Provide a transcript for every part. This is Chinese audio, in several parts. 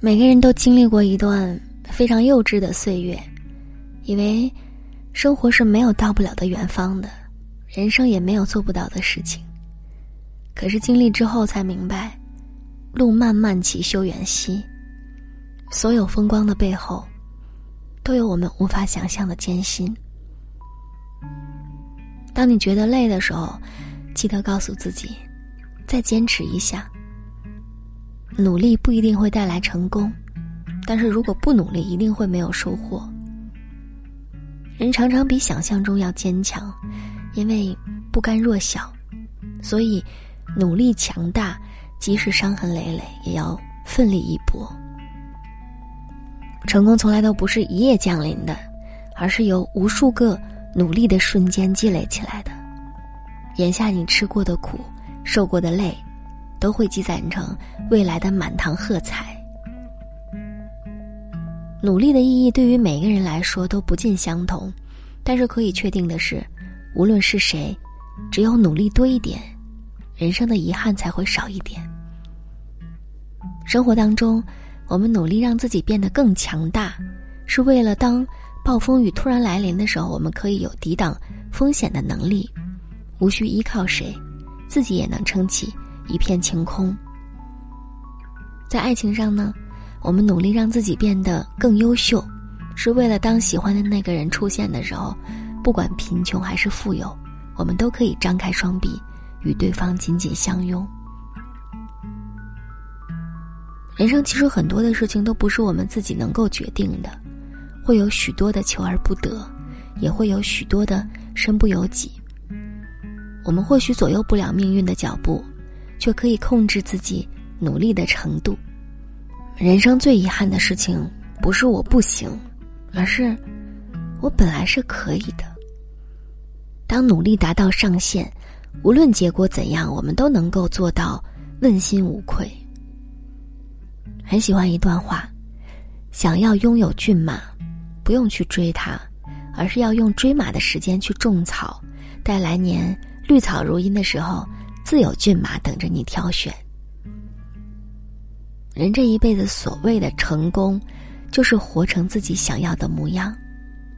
每个人都经历过一段非常幼稚的岁月，以为生活是没有到不了的远方的，人生也没有做不到的事情。可是经历之后才明白，路漫漫其修远兮，所有风光的背后，都有我们无法想象的艰辛。当你觉得累的时候，记得告诉自己，再坚持一下。努力不一定会带来成功，但是如果不努力，一定会没有收获。人常常比想象中要坚强，因为不甘弱小，所以努力强大，即使伤痕累累，也要奋力一搏。成功从来都不是一夜降临的，而是由无数个努力的瞬间积累起来的。眼下你吃过的苦，受过的累。都会积攒成未来的满堂喝彩。努力的意义对于每个人来说都不尽相同，但是可以确定的是，无论是谁，只有努力多一点，人生的遗憾才会少一点。生活当中，我们努力让自己变得更强大，是为了当暴风雨突然来临的时候，我们可以有抵挡风险的能力，无需依靠谁，自己也能撑起。一片晴空。在爱情上呢，我们努力让自己变得更优秀，是为了当喜欢的那个人出现的时候，不管贫穷还是富有，我们都可以张开双臂，与对方紧紧相拥。人生其实很多的事情都不是我们自己能够决定的，会有许多的求而不得，也会有许多的身不由己。我们或许左右不了命运的脚步。却可以控制自己努力的程度。人生最遗憾的事情，不是我不行，而是我本来是可以的。当努力达到上限，无论结果怎样，我们都能够做到问心无愧。很喜欢一段话：想要拥有骏马，不用去追它，而是要用追马的时间去种草，待来年绿草如茵的时候。自有骏马等着你挑选。人这一辈子所谓的成功，就是活成自己想要的模样；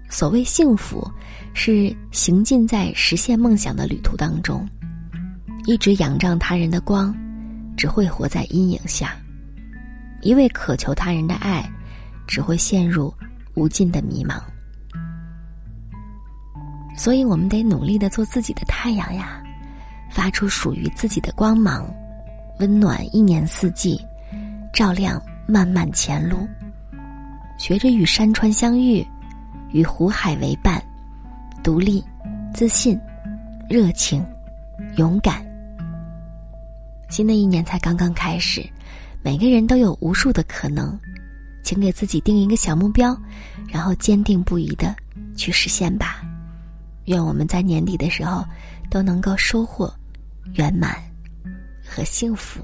所谓幸福，是行进在实现梦想的旅途当中。一直仰仗他人的光，只会活在阴影下；一味渴求他人的爱，只会陷入无尽的迷茫。所以，我们得努力的做自己的太阳呀。发出属于自己的光芒，温暖一年四季，照亮漫漫前路。学着与山川相遇，与湖海为伴，独立、自信、热情、勇敢。新的一年才刚刚开始，每个人都有无数的可能，请给自己定一个小目标，然后坚定不移的去实现吧。愿我们在年底的时候都能够收获圆满和幸福。